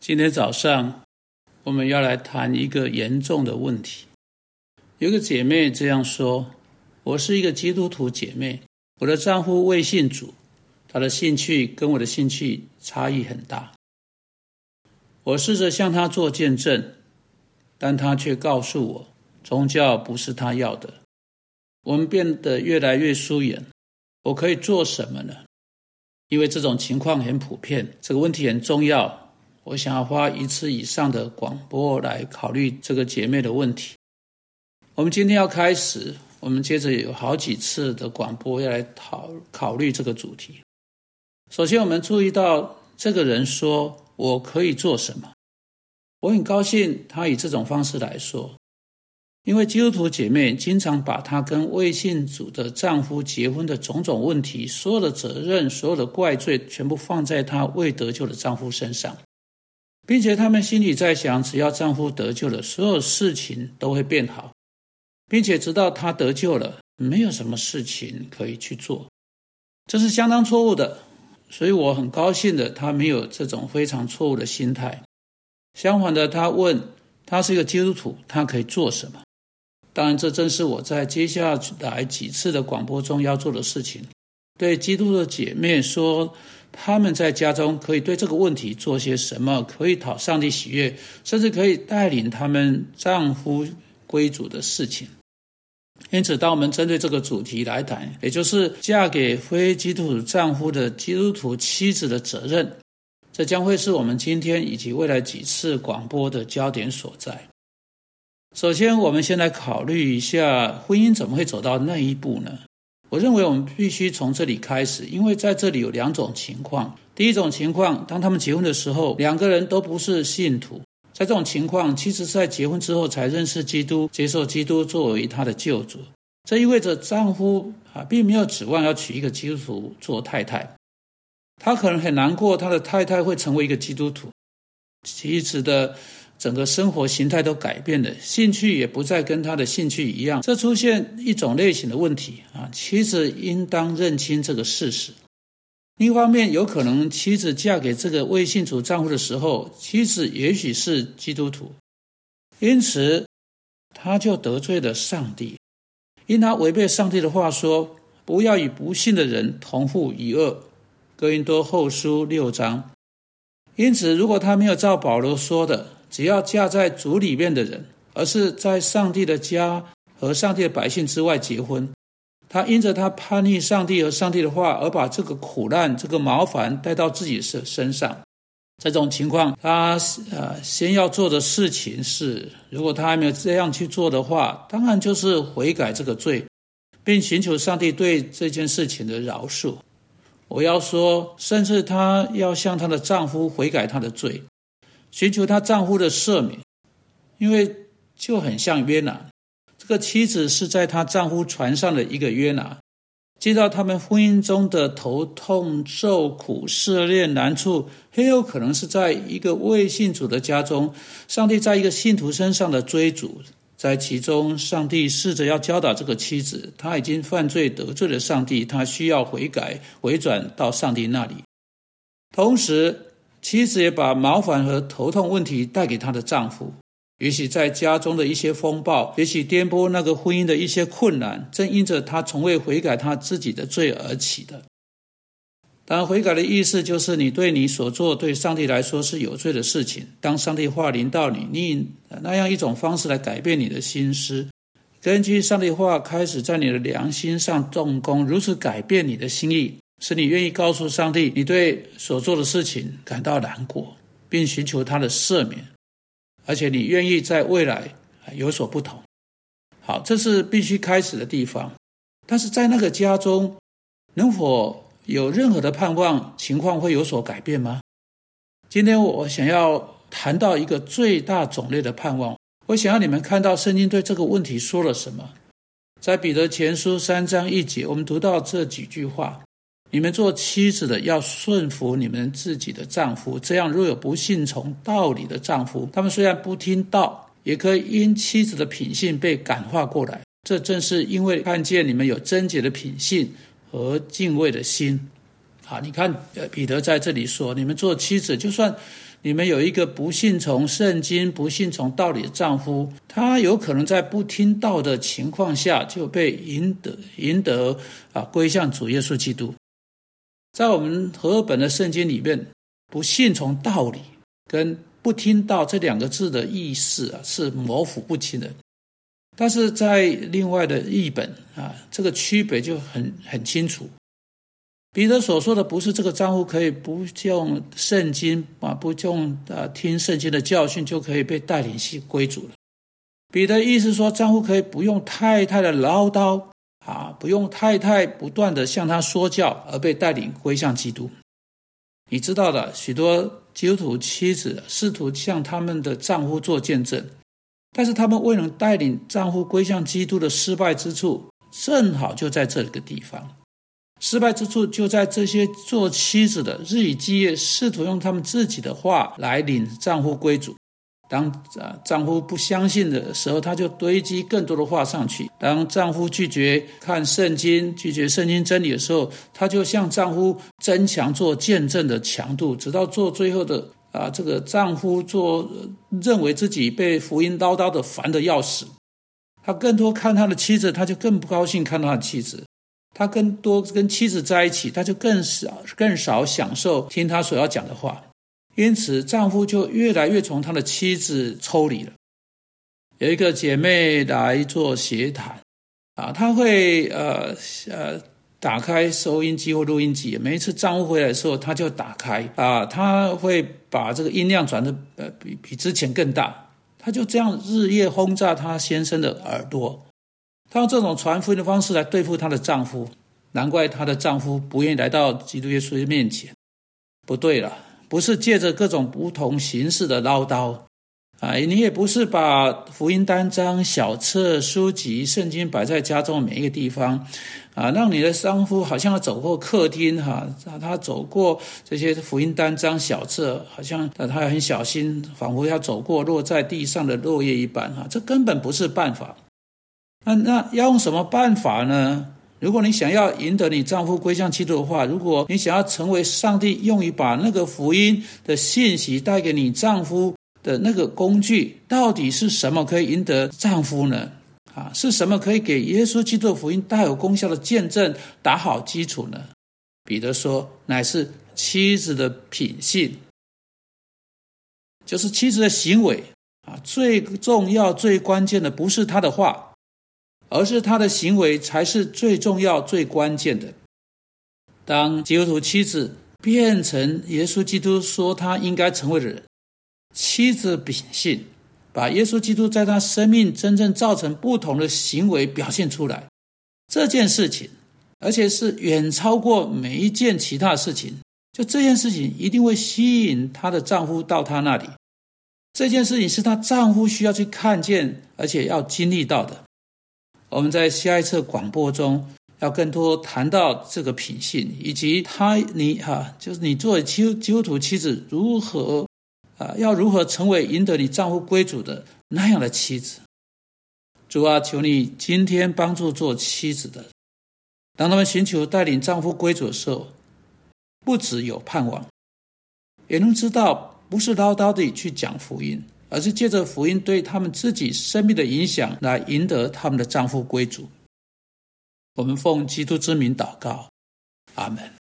今天早上我们要来谈一个严重的问题。有个姐妹这样说：“我是一个基督徒姐妹，我的丈夫未信主，他的兴趣跟我的兴趣差异很大。我试着向他做见证，但他却告诉我，宗教不是他要的。我们变得越来越疏远。我可以做什么呢？因为这种情况很普遍，这个问题很重要。”我想要花一次以上的广播来考虑这个姐妹的问题。我们今天要开始，我们接着有好几次的广播要来讨考虑这个主题。首先，我们注意到这个人说：“我可以做什么？”我很高兴他以这种方式来说，因为基督徒姐妹经常把她跟未信主的丈夫结婚的种种问题、所有的责任、所有的怪罪，全部放在她未得救的丈夫身上。并且他们心里在想，只要丈夫得救了，所有事情都会变好，并且直到他得救了，没有什么事情可以去做，这是相当错误的。所以我很高兴的，他没有这种非常错误的心态。相反的，他问他是一个基督徒，他可以做什么？当然，这正是我在接下来几次的广播中要做的事情。对基督的姐妹说。他们在家中可以对这个问题做些什么？可以讨上帝喜悦，甚至可以带领他们丈夫归主的事情。因此，当我们针对这个主题来谈，也就是嫁给非基督徒丈夫的基督徒妻子的责任，这将会是我们今天以及未来几次广播的焦点所在。首先，我们先来考虑一下，婚姻怎么会走到那一步呢？我认为我们必须从这里开始，因为在这里有两种情况。第一种情况，当他们结婚的时候，两个人都不是信徒。在这种情况，妻子在结婚之后才认识基督，接受基督作为他的救主。这意味着丈夫啊，并没有指望要娶一个基督徒做太太。他可能很难过，他的太太会成为一个基督徒。妻子的。整个生活形态都改变了，兴趣也不再跟他的兴趣一样，这出现一种类型的问题啊。妻子应当认清这个事实。另一方面，有可能妻子嫁给这个未信主丈夫的时候，妻子也许是基督徒，因此他就得罪了上帝，因他违背上帝的话说：“不要与不信的人同父一恶。”哥林多后书六章。因此，如果他没有照保罗说的，只要嫁在主里面的人，而是在上帝的家和上帝的百姓之外结婚，他因着他叛逆上帝和上帝的话，而把这个苦难、这个麻烦带到自己身身上。这种情况，他呃先要做的事情是，如果他还没有这样去做的话，当然就是悔改这个罪，并寻求上帝对这件事情的饶恕。我要说，甚至她要向她的丈夫悔改她的罪。寻求她丈夫的赦免，因为就很像约拿，这个妻子是在她丈夫船上的一个约拿，知道他们婚姻中的头痛、受苦、试炼、难处，很有可能是在一个未信主的家中，上帝在一个信徒身上的追逐，在其中，上帝试着要教导这个妻子，她已经犯罪得罪了上帝，她需要悔改回转到上帝那里，同时。妻子也把麻烦和头痛问题带给她的丈夫，也许在家中的一些风暴，也许颠簸那个婚姻的一些困难，正因着她从未悔改她自己的罪而起的。当，悔改的意思就是你对你所做对上帝来说是有罪的事情。当上帝话临到你，你那样一种方式来改变你的心思，根据上帝话开始在你的良心上动工，如此改变你的心意。是你愿意告诉上帝，你对所做的事情感到难过，并寻求他的赦免，而且你愿意在未来有所不同。好，这是必须开始的地方。但是在那个家中，能否有任何的盼望？情况会有所改变吗？今天我想要谈到一个最大种类的盼望。我想要你们看到圣经对这个问题说了什么。在彼得前书三章一节，我们读到这几句话。你们做妻子的要顺服你们自己的丈夫，这样若有不信从道理的丈夫，他们虽然不听道，也可以因妻子的品性被感化过来。这正是因为看见你们有贞洁的品性和敬畏的心。啊，你看，呃，彼得在这里说，你们做妻子，就算你们有一个不信从圣经、不信从道理的丈夫，他有可能在不听道的情况下就被赢得、赢得啊，归向主耶稣基督。在我们和本的圣经里面，不信从道理跟不听道这两个字的意思啊，是模糊不清的。但是在另外的译本啊，这个区别就很很清楚。彼得所说的不是这个丈夫可以不用圣经啊，不用啊听圣经的教训就可以被带领去归主了。彼得意思说，丈夫可以不用太太的唠叨啊，不用太太不断的向他说教而被带领归向基督。你知道的，许多基督徒妻子试图向他们的丈夫做见证。但是他们未能带领丈夫归向基督的失败之处，正好就在这个地方。失败之处就在这些做妻子的日以继夜试图用他们自己的话来领丈夫归主。当啊丈夫不相信的时候，他就堆积更多的话上去；当丈夫拒绝看圣经、拒绝圣经真理的时候，他就向丈夫增强做见证的强度，直到做最后的。啊，这个丈夫做认为自己被福音叨叨的烦的要死，他更多看他的妻子，他就更不高兴看他的妻子；他更多跟妻子在一起，他就更少更少享受听他所要讲的话。因此，丈夫就越来越从他的妻子抽离了。有一个姐妹来做协谈，啊，她会呃呃。打开收音机或录音机，每一次丈夫回来的时候，她就打开啊，她会把这个音量转的呃比比之前更大，她就这样日夜轰炸她先生的耳朵，他用这种传福音的方式来对付她的丈夫，难怪她的丈夫不愿意来到基督耶稣的面前。不对了，不是借着各种不同形式的唠叨。啊，你也不是把福音单张、小册、书籍、圣经摆在家中每一个地方，啊，让你的丈夫好像要走过客厅哈，他走过这些福音单张、小册，好像他很小心，仿佛要走过落在地上的落叶一般哈，这根本不是办法。那那要用什么办法呢？如果你想要赢得你丈夫归向基督的话，如果你想要成为上帝用于把那个福音的信息带给你丈夫。的那个工具到底是什么可以赢得丈夫呢？啊，是什么可以给耶稣基督福音带有功效的见证打好基础呢？彼得说，乃是妻子的品性，就是妻子的行为啊。最重要、最关键的不是他的话，而是他的行为才是最重要、最关键的。当基督徒妻子变成耶稣基督说他应该成为的人。妻子秉性，把耶稣基督在他生命真正造成不同的行为表现出来，这件事情，而且是远超过每一件其他事情。就这件事情一定会吸引她的丈夫到她那里。这件事情是她丈夫需要去看见，而且要经历到的。我们在下一次广播中要更多谈到这个品性，以及他你哈，就是你作为基基督徒妻子如何。啊，要如何成为赢得你丈夫归主的那样的妻子？主啊，求你今天帮助做妻子的，当他们寻求带领丈夫归主的时候，不只有盼望，也能知道不是唠叨的去讲福音，而是借着福音对他们自己生命的影响来赢得他们的丈夫归主。我们奉基督之名祷告，阿门。